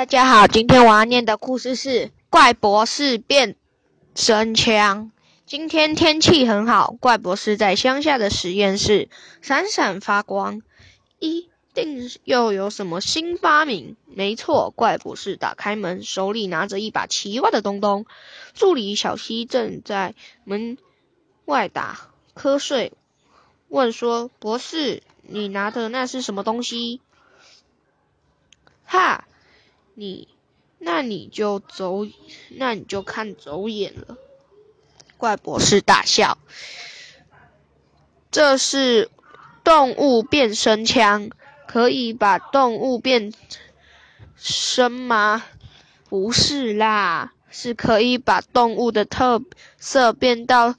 大家好，今天我要念的故事是《怪博士变身枪》。今天天气很好，怪博士在乡下的实验室闪闪发光，一定又有什么新发明？没错，怪博士打开门，手里拿着一把奇怪的东东。助理小西正在门外打瞌睡，问说：“博士，你拿的那是什么东西？”哈，你，那你就走，那你就看走眼了。怪博士大笑。这是动物变身枪，可以把动物变身吗？不是啦，是可以把动物的特色变到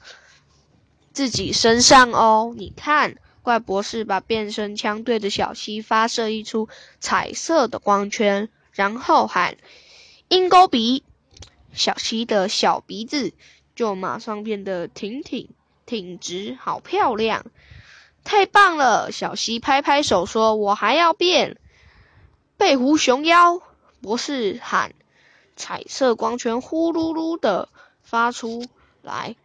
自己身上哦。你看，怪博士把变身枪对着小溪发射一出彩色的光圈，然后喊：“鹰钩鼻！”小溪的小鼻子。就马上变得挺挺挺直，好漂亮，太棒了！小溪拍拍手说：“我还要变背狐熊腰。”博士喊：“彩色光圈呼噜噜的发出来。”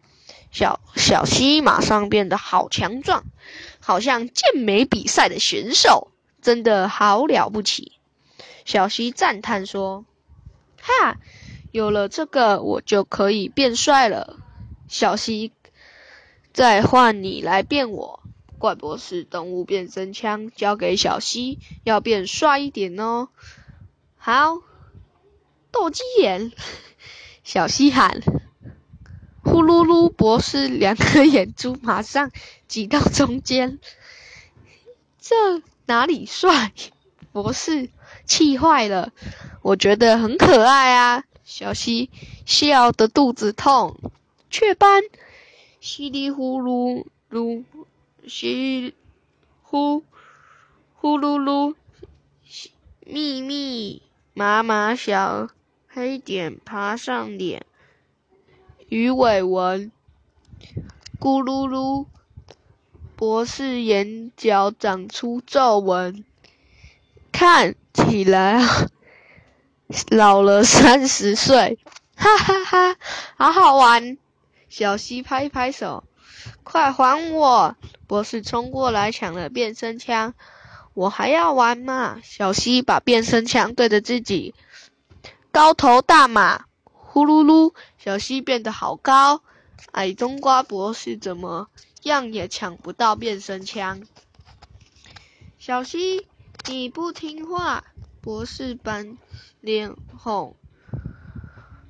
小小溪马上变得好强壮，好像健美比赛的选手，真的好了不起！小溪赞叹说：“哈！”有了这个，我就可以变帅了。小溪，再换你来变我。怪博士动物变身枪交给小溪，要变帅一点哦。好，斗鸡眼！小溪喊。呼噜噜！博士两颗眼珠马上挤到中间。这哪里帅？博士气坏了。我觉得很可爱啊。小溪笑得肚子痛，雀斑，稀里呼噜噜，稀呼呼噜噜，密密麻麻小黑点爬上脸，鱼尾纹，咕噜噜，博士眼角长出皱纹，看起来啊。老了三十岁，哈哈哈，好好玩！小溪拍拍手，快还我！博士冲过来抢了变身枪，我还要玩嘛！小溪把变身枪对着自己，高头大马，呼噜噜，小溪变得好高，矮冬瓜博士怎么样也抢不到变身枪。小溪，你不听话！博士板脸红，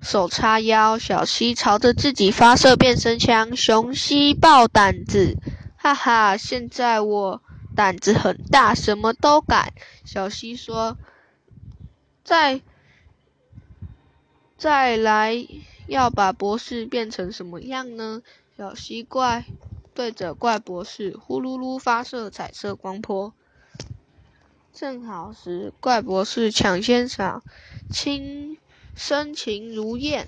手叉腰，小西朝着自己发射变身枪。雄西爆胆子，哈哈！现在我胆子很大，什么都敢。小西说：“再再来，要把博士变成什么样呢？”小西怪对着怪博士呼噜噜发射彩色光波。正好时，怪博士抢先场，亲深情如燕。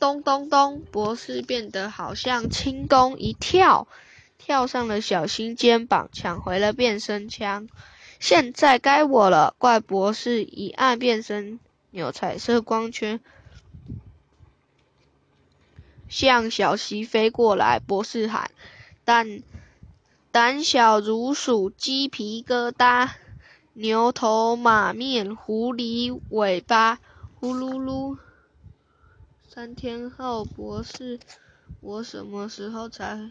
咚咚咚，博士变得好像轻功一跳，跳上了小新肩膀，抢回了变身枪。现在该我了，怪博士一按变身钮，彩色光圈向小溪飞过来。博士喊：“胆胆小如鼠，鸡皮疙瘩。”牛头马面，狐狸尾巴，呼噜噜。三天后，博士，我什么时候才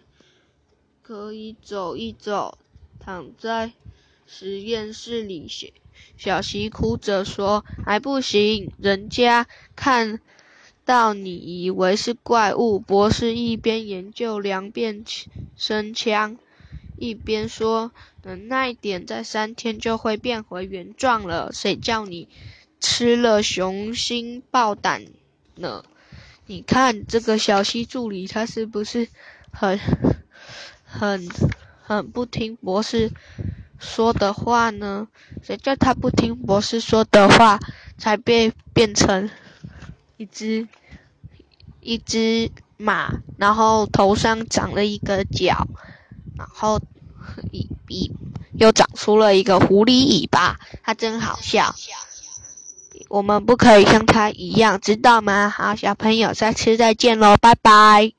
可以走一走？躺在实验室里，小溪哭着说：“还不行，人家看到你以为是怪物。”博士一边研究量变声枪。一边说：“等耐点，在三天就会变回原状了。谁叫你吃了雄心豹胆呢？你看这个小溪助理，他是不是很、很、很不听博士说的话呢？谁叫他不听博士说的话，才被变成一只一只马，然后头上长了一个角。”然后，一一又长出了一个狐狸尾巴，它真好笑。我们不可以像它一样，知道吗？好，小朋友，下次再见喽，拜拜。